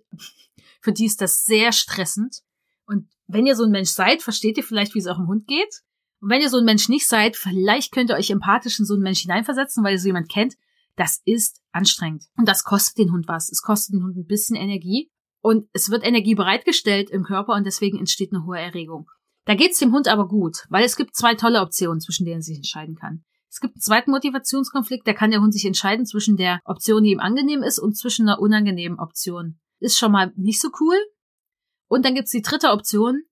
Für die ist das sehr stressend. Und wenn ihr so ein Mensch seid, versteht ihr vielleicht, wie es eurem Hund geht. Und wenn ihr so ein Mensch nicht seid, vielleicht könnt ihr euch empathisch in so einen Mensch hineinversetzen, weil ihr so jemand kennt. Das ist anstrengend. Und das kostet den Hund was. Es kostet den Hund ein bisschen Energie. Und es wird Energie bereitgestellt im Körper und deswegen entsteht eine hohe Erregung. Da geht's dem Hund aber gut, weil es gibt zwei tolle Optionen, zwischen denen er sich entscheiden kann. Es gibt einen zweiten Motivationskonflikt, da kann der Hund sich entscheiden zwischen der Option, die ihm angenehm ist, und zwischen einer unangenehmen Option. Ist schon mal nicht so cool. Und dann gibt's die dritte Option.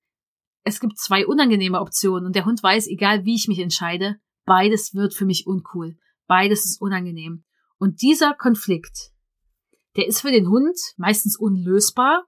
Es gibt zwei unangenehme Optionen und der Hund weiß, egal wie ich mich entscheide, beides wird für mich uncool. Beides ist unangenehm. Und dieser Konflikt, der ist für den Hund meistens unlösbar,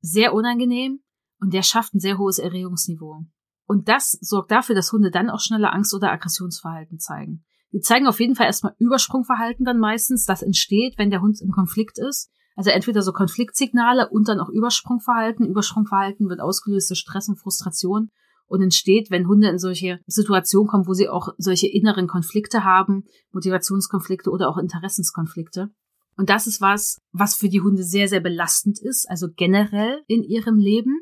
sehr unangenehm und der schafft ein sehr hohes Erregungsniveau. Und das sorgt dafür, dass Hunde dann auch schneller Angst- oder Aggressionsverhalten zeigen. Die zeigen auf jeden Fall erstmal Übersprungverhalten dann meistens. Das entsteht, wenn der Hund im Konflikt ist. Also entweder so Konfliktsignale und dann auch Übersprungverhalten. Übersprungverhalten wird ausgelöst durch Stress und Frustration und entsteht, wenn Hunde in solche Situationen kommen, wo sie auch solche inneren Konflikte haben, Motivationskonflikte oder auch Interessenskonflikte. Und das ist was, was für die Hunde sehr, sehr belastend ist, also generell in ihrem Leben.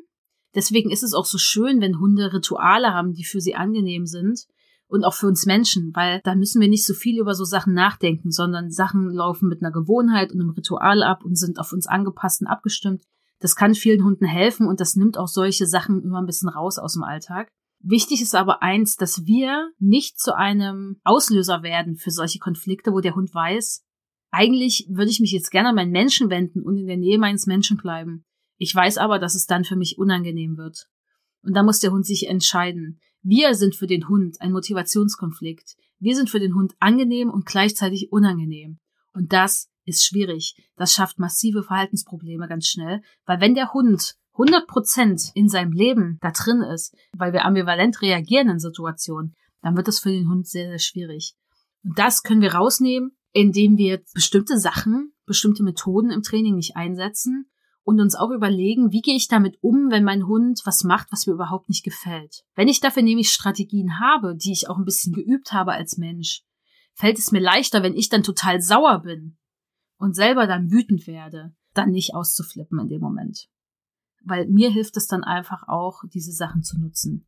Deswegen ist es auch so schön, wenn Hunde Rituale haben, die für sie angenehm sind und auch für uns Menschen, weil da müssen wir nicht so viel über so Sachen nachdenken, sondern Sachen laufen mit einer Gewohnheit und einem Ritual ab und sind auf uns angepasst und abgestimmt. Das kann vielen Hunden helfen und das nimmt auch solche Sachen immer ein bisschen raus aus dem Alltag. Wichtig ist aber eins, dass wir nicht zu einem Auslöser werden für solche Konflikte, wo der Hund weiß, eigentlich würde ich mich jetzt gerne an meinen Menschen wenden und in der Nähe meines Menschen bleiben. Ich weiß aber, dass es dann für mich unangenehm wird. Und da muss der Hund sich entscheiden. Wir sind für den Hund ein Motivationskonflikt. Wir sind für den Hund angenehm und gleichzeitig unangenehm. Und das ist schwierig. Das schafft massive Verhaltensprobleme ganz schnell, weil wenn der Hund 100 Prozent in seinem Leben da drin ist, weil wir ambivalent reagieren in Situationen, dann wird das für den Hund sehr, sehr schwierig. Und das können wir rausnehmen, indem wir bestimmte Sachen, bestimmte Methoden im Training nicht einsetzen, und uns auch überlegen, wie gehe ich damit um, wenn mein Hund was macht, was mir überhaupt nicht gefällt. Wenn ich dafür nämlich Strategien habe, die ich auch ein bisschen geübt habe als Mensch, fällt es mir leichter, wenn ich dann total sauer bin und selber dann wütend werde, dann nicht auszuflippen in dem Moment. Weil mir hilft es dann einfach auch, diese Sachen zu nutzen.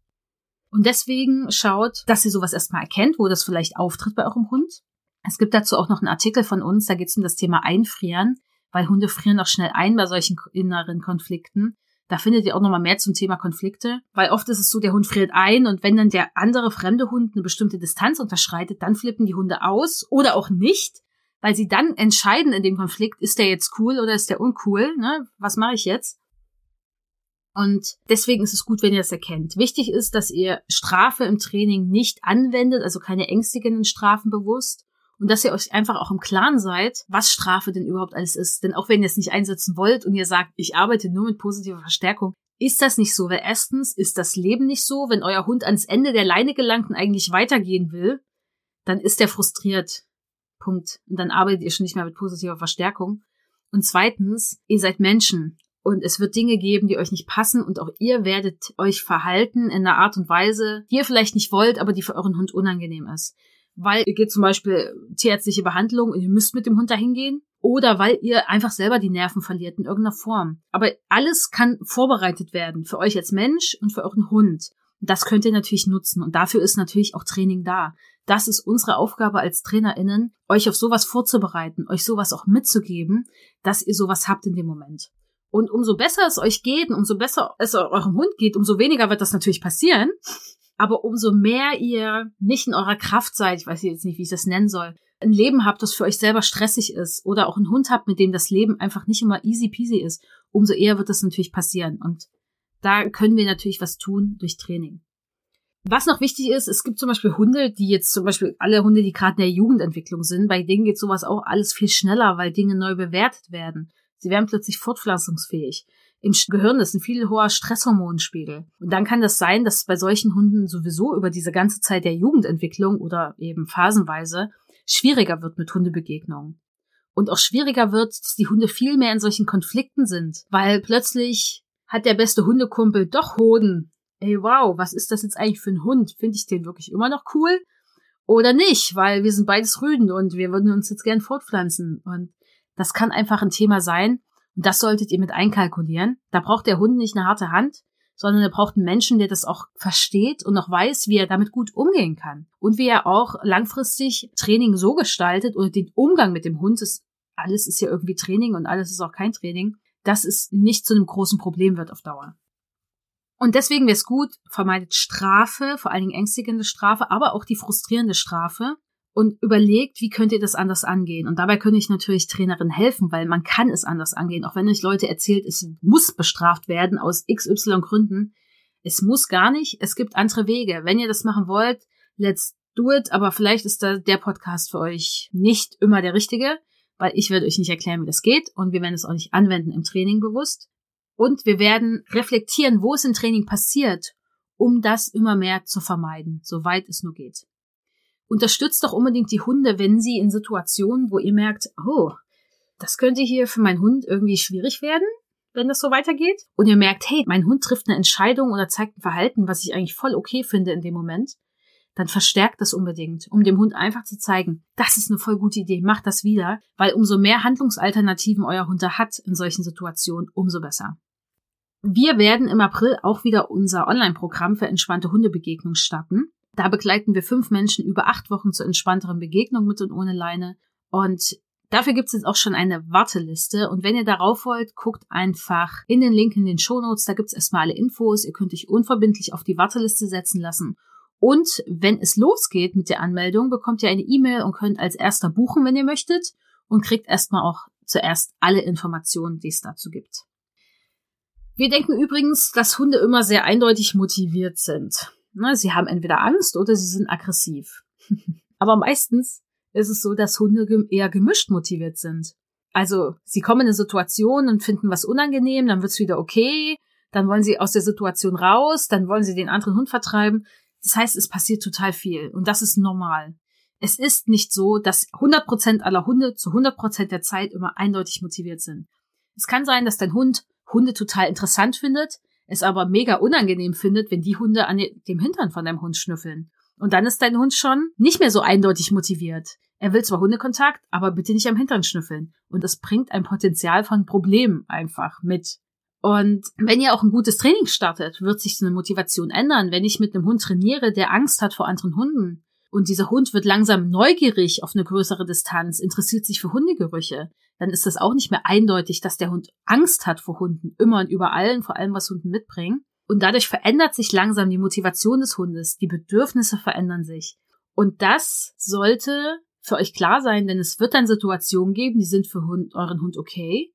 Und deswegen schaut, dass ihr sowas erstmal erkennt, wo das vielleicht auftritt bei eurem Hund. Es gibt dazu auch noch einen Artikel von uns, da geht es um das Thema Einfrieren weil Hunde frieren auch schnell ein bei solchen inneren Konflikten. Da findet ihr auch nochmal mehr zum Thema Konflikte, weil oft ist es so, der Hund friert ein und wenn dann der andere fremde Hund eine bestimmte Distanz unterschreitet, dann flippen die Hunde aus oder auch nicht, weil sie dann entscheiden in dem Konflikt, ist der jetzt cool oder ist der uncool, ne? Was mache ich jetzt? Und deswegen ist es gut, wenn ihr das erkennt. Wichtig ist, dass ihr Strafe im Training nicht anwendet, also keine ängstigenden Strafen bewusst und dass ihr euch einfach auch im Klaren seid, was Strafe denn überhaupt alles ist. Denn auch wenn ihr es nicht einsetzen wollt und ihr sagt, ich arbeite nur mit positiver Verstärkung, ist das nicht so, weil erstens ist das Leben nicht so, wenn euer Hund ans Ende der Leine gelangt und eigentlich weitergehen will, dann ist er frustriert. Punkt. Und dann arbeitet ihr schon nicht mehr mit positiver Verstärkung. Und zweitens, ihr seid Menschen und es wird Dinge geben, die euch nicht passen und auch ihr werdet euch verhalten in einer Art und Weise, die ihr vielleicht nicht wollt, aber die für euren Hund unangenehm ist. Weil ihr geht zum Beispiel tierärztliche Behandlung und ihr müsst mit dem Hund dahin gehen oder weil ihr einfach selber die Nerven verliert in irgendeiner Form. Aber alles kann vorbereitet werden für euch als Mensch und für euren Hund. Das könnt ihr natürlich nutzen und dafür ist natürlich auch Training da. Das ist unsere Aufgabe als TrainerInnen, euch auf sowas vorzubereiten, euch sowas auch mitzugeben, dass ihr sowas habt in dem Moment. Und umso besser es euch geht, umso besser es eurem Hund geht, umso weniger wird das natürlich passieren. Aber umso mehr ihr nicht in eurer Kraft seid, ich weiß jetzt nicht, wie ich das nennen soll, ein Leben habt, das für euch selber stressig ist oder auch einen Hund habt, mit dem das Leben einfach nicht immer easy peasy ist, umso eher wird das natürlich passieren. Und da können wir natürlich was tun durch Training. Was noch wichtig ist, es gibt zum Beispiel Hunde, die jetzt zum Beispiel alle Hunde, die gerade in der Jugendentwicklung sind, bei denen geht sowas auch alles viel schneller, weil Dinge neu bewertet werden. Sie werden plötzlich fortpflanzungsfähig im Gehirn ist ein viel hoher Stresshormonspiegel. Und dann kann das sein, dass bei solchen Hunden sowieso über diese ganze Zeit der Jugendentwicklung oder eben phasenweise schwieriger wird mit Hundebegegnungen. Und auch schwieriger wird, dass die Hunde viel mehr in solchen Konflikten sind, weil plötzlich hat der beste Hundekumpel doch Hoden. Ey, wow, was ist das jetzt eigentlich für ein Hund? Finde ich den wirklich immer noch cool? Oder nicht? Weil wir sind beides Rüden und wir würden uns jetzt gern fortpflanzen. Und das kann einfach ein Thema sein, und das solltet ihr mit einkalkulieren. Da braucht der Hund nicht eine harte Hand, sondern er braucht einen Menschen, der das auch versteht und auch weiß, wie er damit gut umgehen kann. Und wie er auch langfristig Training so gestaltet oder den Umgang mit dem Hund ist, alles ist ja irgendwie Training und alles ist auch kein Training, dass es nicht zu einem großen Problem wird auf Dauer. Und deswegen wäre es gut, vermeidet Strafe, vor allen Dingen ängstigende Strafe, aber auch die frustrierende Strafe, und überlegt, wie könnt ihr das anders angehen. Und dabei könnte ich natürlich Trainerin helfen, weil man kann es anders angehen. Auch wenn euch Leute erzählt, es muss bestraft werden aus XY Gründen. Es muss gar nicht. Es gibt andere Wege. Wenn ihr das machen wollt, let's do it. Aber vielleicht ist da der Podcast für euch nicht immer der richtige, weil ich werde euch nicht erklären, wie das geht. Und wir werden es auch nicht anwenden im Training bewusst. Und wir werden reflektieren, wo es im Training passiert, um das immer mehr zu vermeiden, soweit es nur geht. Unterstützt doch unbedingt die Hunde, wenn sie in Situationen, wo ihr merkt, oh, das könnte hier für meinen Hund irgendwie schwierig werden, wenn das so weitergeht. Und ihr merkt, hey, mein Hund trifft eine Entscheidung oder zeigt ein Verhalten, was ich eigentlich voll okay finde in dem Moment, dann verstärkt das unbedingt, um dem Hund einfach zu zeigen, das ist eine voll gute Idee, macht das wieder, weil umso mehr Handlungsalternativen euer Hund da hat in solchen Situationen, umso besser. Wir werden im April auch wieder unser Online-Programm für entspannte Hundebegegnung starten. Da begleiten wir fünf Menschen über acht Wochen zur entspannteren Begegnung mit und ohne Leine. Und dafür gibt es jetzt auch schon eine Warteliste. Und wenn ihr darauf wollt, guckt einfach in den Link in den Shownotes. Da gibt es erstmal alle Infos. Ihr könnt euch unverbindlich auf die Warteliste setzen lassen. Und wenn es losgeht mit der Anmeldung, bekommt ihr eine E-Mail und könnt als erster buchen, wenn ihr möchtet. Und kriegt erstmal auch zuerst alle Informationen, die es dazu gibt. Wir denken übrigens, dass Hunde immer sehr eindeutig motiviert sind. Ne, sie haben entweder Angst oder sie sind aggressiv. Aber meistens ist es so, dass Hunde eher gemischt motiviert sind. Also sie kommen in eine Situation und finden was unangenehm, dann wird's wieder okay, dann wollen sie aus der Situation raus, dann wollen sie den anderen Hund vertreiben. Das heißt, es passiert total viel und das ist normal. Es ist nicht so, dass 100% aller Hunde zu 100% der Zeit immer eindeutig motiviert sind. Es kann sein, dass dein Hund Hunde total interessant findet, es aber mega unangenehm findet, wenn die Hunde an dem Hintern von deinem Hund schnüffeln. Und dann ist dein Hund schon nicht mehr so eindeutig motiviert. Er will zwar Hundekontakt, aber bitte nicht am Hintern schnüffeln. Und das bringt ein Potenzial von Problemen einfach mit. Und wenn ihr auch ein gutes Training startet, wird sich so eine Motivation ändern. Wenn ich mit einem Hund trainiere, der Angst hat vor anderen Hunden, und dieser Hund wird langsam neugierig auf eine größere Distanz, interessiert sich für Hundegerüche, dann ist das auch nicht mehr eindeutig, dass der Hund Angst hat vor Hunden, immer und überall und vor allem, was Hunden mitbringen. Und dadurch verändert sich langsam die Motivation des Hundes, die Bedürfnisse verändern sich. Und das sollte für euch klar sein, denn es wird dann Situationen geben, die sind für Hund, euren Hund okay.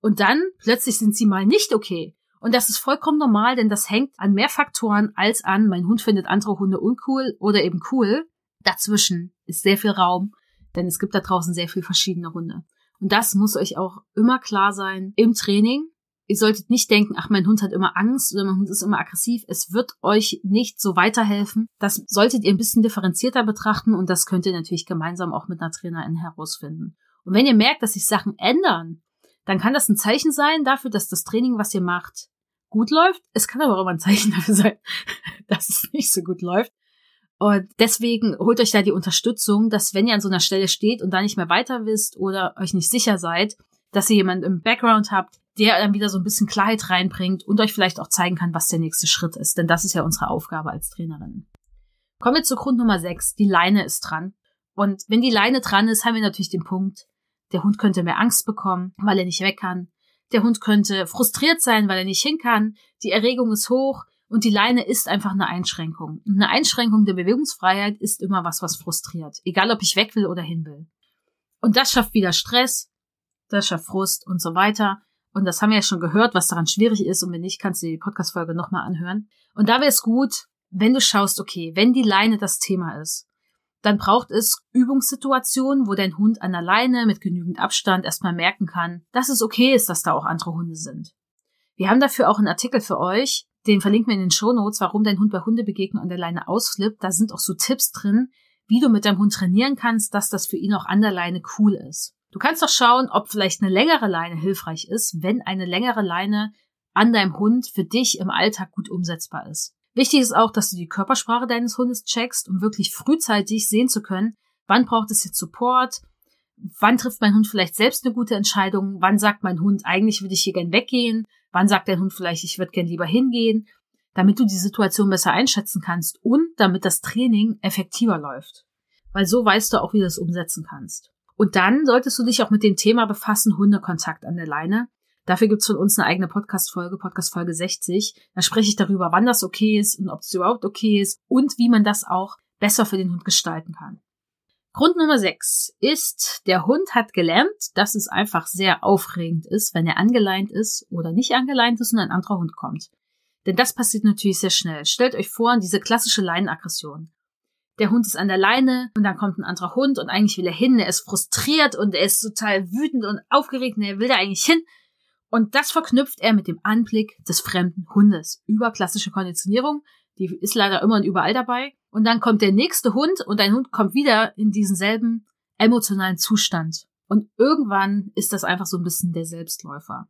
Und dann plötzlich sind sie mal nicht okay. Und das ist vollkommen normal, denn das hängt an mehr Faktoren als an, mein Hund findet andere Hunde uncool oder eben cool. Dazwischen ist sehr viel Raum, denn es gibt da draußen sehr viel verschiedene Hunde. Und das muss euch auch immer klar sein im Training. Ihr solltet nicht denken, ach, mein Hund hat immer Angst oder mein Hund ist immer aggressiv. Es wird euch nicht so weiterhelfen. Das solltet ihr ein bisschen differenzierter betrachten und das könnt ihr natürlich gemeinsam auch mit einer Trainerin herausfinden. Und wenn ihr merkt, dass sich Sachen ändern, dann kann das ein Zeichen sein dafür, dass das Training, was ihr macht, gut läuft. Es kann aber auch immer ein Zeichen dafür sein, dass es nicht so gut läuft. Und deswegen holt euch da die Unterstützung, dass wenn ihr an so einer Stelle steht und da nicht mehr weiter wisst oder euch nicht sicher seid, dass ihr jemanden im Background habt, der dann wieder so ein bisschen Klarheit reinbringt und euch vielleicht auch zeigen kann, was der nächste Schritt ist. Denn das ist ja unsere Aufgabe als Trainerin. Kommen wir zu Grund Nummer 6. Die Leine ist dran. Und wenn die Leine dran ist, haben wir natürlich den Punkt, der Hund könnte mehr Angst bekommen, weil er nicht weg kann. Der Hund könnte frustriert sein, weil er nicht hin kann. Die Erregung ist hoch und die Leine ist einfach eine Einschränkung. Eine Einschränkung der Bewegungsfreiheit ist immer was, was frustriert. Egal, ob ich weg will oder hin will. Und das schafft wieder Stress, das schafft Frust und so weiter. Und das haben wir ja schon gehört, was daran schwierig ist. Und wenn nicht, kannst du die Podcast-Folge nochmal anhören. Und da wäre es gut, wenn du schaust, okay, wenn die Leine das Thema ist, dann braucht es Übungssituationen, wo dein Hund an der Leine mit genügend Abstand erstmal merken kann, dass es okay ist, dass da auch andere Hunde sind. Wir haben dafür auch einen Artikel für euch, den verlinken wir in den Show Notes, warum dein Hund bei Hundebegegnung an der Leine ausflippt. Da sind auch so Tipps drin, wie du mit deinem Hund trainieren kannst, dass das für ihn auch an der Leine cool ist. Du kannst doch schauen, ob vielleicht eine längere Leine hilfreich ist, wenn eine längere Leine an deinem Hund für dich im Alltag gut umsetzbar ist. Wichtig ist auch, dass du die Körpersprache deines Hundes checkst, um wirklich frühzeitig sehen zu können, wann braucht es jetzt Support, wann trifft mein Hund vielleicht selbst eine gute Entscheidung, wann sagt mein Hund, eigentlich würde ich hier gern weggehen, wann sagt dein Hund vielleicht, ich würde gern lieber hingehen, damit du die Situation besser einschätzen kannst und damit das Training effektiver läuft. Weil so weißt du auch, wie du es umsetzen kannst. Und dann solltest du dich auch mit dem Thema befassen, Hundekontakt an der Leine. Dafür gibt's von uns eine eigene Podcast-Folge, Podcast-Folge 60. Da spreche ich darüber, wann das okay ist und ob es überhaupt okay ist und wie man das auch besser für den Hund gestalten kann. Grund Nummer 6 ist, der Hund hat gelernt, dass es einfach sehr aufregend ist, wenn er angeleint ist oder nicht angeleint ist und ein anderer Hund kommt. Denn das passiert natürlich sehr schnell. Stellt euch vor, diese klassische Leinenaggression. Der Hund ist an der Leine und dann kommt ein anderer Hund und eigentlich will er hin, er ist frustriert und er ist total wütend und aufgeregt und er will da eigentlich hin und das verknüpft er mit dem Anblick des fremden Hundes über klassische Konditionierung. Die ist leider immer und überall dabei. Und dann kommt der nächste Hund und dein Hund kommt wieder in diesen selben emotionalen Zustand. Und irgendwann ist das einfach so ein bisschen der Selbstläufer.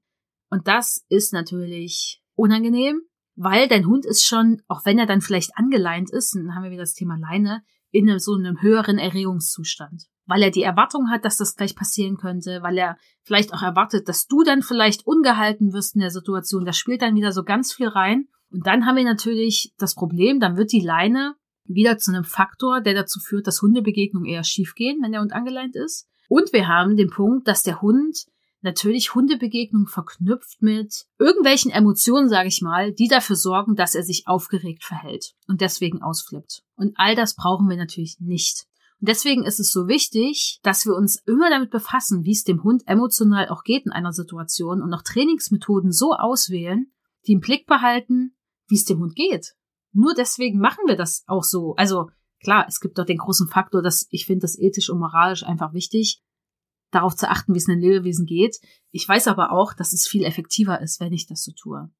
Und das ist natürlich unangenehm, weil dein Hund ist schon, auch wenn er dann vielleicht angeleint ist, dann haben wir wieder das Thema Leine, in so einem höheren Erregungszustand weil er die Erwartung hat, dass das gleich passieren könnte, weil er vielleicht auch erwartet, dass du dann vielleicht ungehalten wirst in der Situation. Da spielt dann wieder so ganz viel rein. Und dann haben wir natürlich das Problem, dann wird die Leine wieder zu einem Faktor, der dazu führt, dass Hundebegegnungen eher schief gehen, wenn der Hund angeleint ist. Und wir haben den Punkt, dass der Hund natürlich Hundebegegnungen verknüpft mit irgendwelchen Emotionen, sage ich mal, die dafür sorgen, dass er sich aufgeregt verhält und deswegen ausflippt. Und all das brauchen wir natürlich nicht. Und deswegen ist es so wichtig, dass wir uns immer damit befassen, wie es dem Hund emotional auch geht in einer Situation und auch Trainingsmethoden so auswählen, die im Blick behalten, wie es dem Hund geht. Nur deswegen machen wir das auch so. Also klar, es gibt doch den großen Faktor, dass ich finde das ethisch und moralisch einfach wichtig, darauf zu achten, wie es einem Lebewesen geht. Ich weiß aber auch, dass es viel effektiver ist, wenn ich das so tue.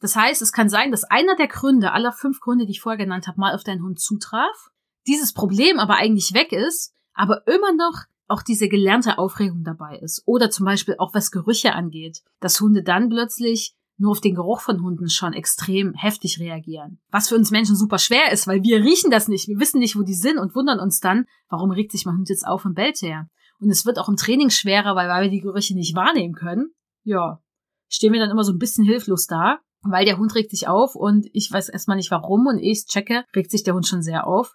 Das heißt, es kann sein, dass einer der Gründe, aller fünf Gründe, die ich vorher genannt habe, mal auf deinen Hund zutraf dieses Problem aber eigentlich weg ist, aber immer noch auch diese gelernte Aufregung dabei ist. Oder zum Beispiel auch was Gerüche angeht, dass Hunde dann plötzlich nur auf den Geruch von Hunden schon extrem heftig reagieren. Was für uns Menschen super schwer ist, weil wir riechen das nicht, wir wissen nicht, wo die sind und wundern uns dann, warum regt sich mein Hund jetzt auf und bellt her. Und es wird auch im Training schwerer, weil, weil wir die Gerüche nicht wahrnehmen können. Ja, stehen wir dann immer so ein bisschen hilflos da, weil der Hund regt sich auf und ich weiß erstmal nicht warum und ich checke, regt sich der Hund schon sehr auf.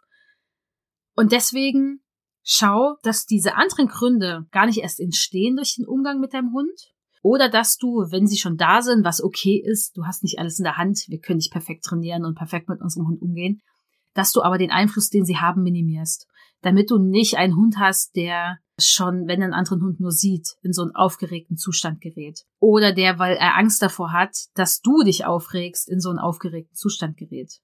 Und deswegen schau, dass diese anderen Gründe gar nicht erst entstehen durch den Umgang mit deinem Hund. Oder dass du, wenn sie schon da sind, was okay ist, du hast nicht alles in der Hand, wir können nicht perfekt trainieren und perfekt mit unserem Hund umgehen, dass du aber den Einfluss, den sie haben, minimierst. Damit du nicht einen Hund hast, der schon, wenn er einen anderen Hund nur sieht, in so einen aufgeregten Zustand gerät. Oder der, weil er Angst davor hat, dass du dich aufregst, in so einen aufgeregten Zustand gerät.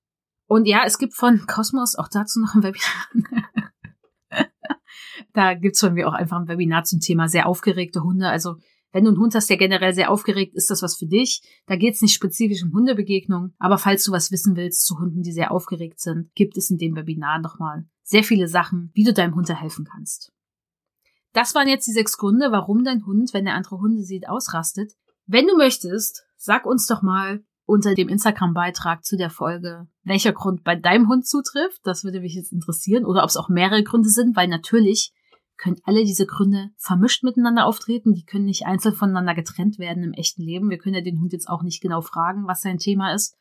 Und ja, es gibt von Cosmos auch dazu noch ein Webinar. da gibt's von mir auch einfach ein Webinar zum Thema sehr aufgeregte Hunde. Also wenn du einen Hund hast, der generell sehr aufgeregt ist, das was für dich. Da geht's nicht spezifisch um Hundebegegnung, aber falls du was wissen willst zu Hunden, die sehr aufgeregt sind, gibt es in dem Webinar nochmal sehr viele Sachen, wie du deinem Hund helfen kannst. Das waren jetzt die sechs Gründe, warum dein Hund, wenn er andere Hunde sieht, ausrastet. Wenn du möchtest, sag uns doch mal, unter dem Instagram-Beitrag zu der Folge, welcher Grund bei deinem Hund zutrifft. Das würde mich jetzt interessieren. Oder ob es auch mehrere Gründe sind, weil natürlich können alle diese Gründe vermischt miteinander auftreten. Die können nicht einzeln voneinander getrennt werden im echten Leben. Wir können ja den Hund jetzt auch nicht genau fragen, was sein Thema ist.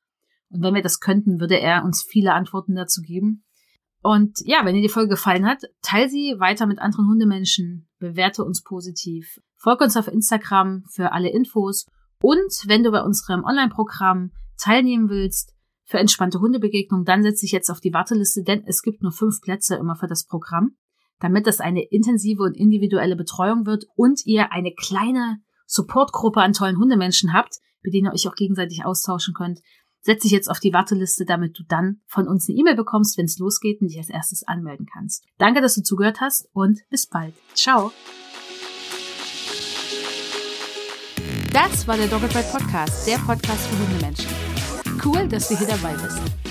Und wenn wir das könnten, würde er uns viele Antworten dazu geben. Und ja, wenn dir die Folge gefallen hat, teile sie weiter mit anderen Hundemenschen, bewerte uns positiv, folge uns auf Instagram für alle Infos und wenn du bei unserem Online-Programm teilnehmen willst für entspannte Hundebegegnung, dann setze dich jetzt auf die Warteliste, denn es gibt nur fünf Plätze immer für das Programm, damit es eine intensive und individuelle Betreuung wird und ihr eine kleine Supportgruppe an tollen Hundemenschen habt, mit denen ihr euch auch gegenseitig austauschen könnt setz dich jetzt auf die Warteliste, damit du dann von uns eine E-Mail bekommst, wenn es losgeht und dich als erstes anmelden kannst. Danke, dass du zugehört hast und bis bald. Ciao. Das war der Dogged Podcast, der Podcast für Hundemenschen. Cool, dass du hier dabei bist.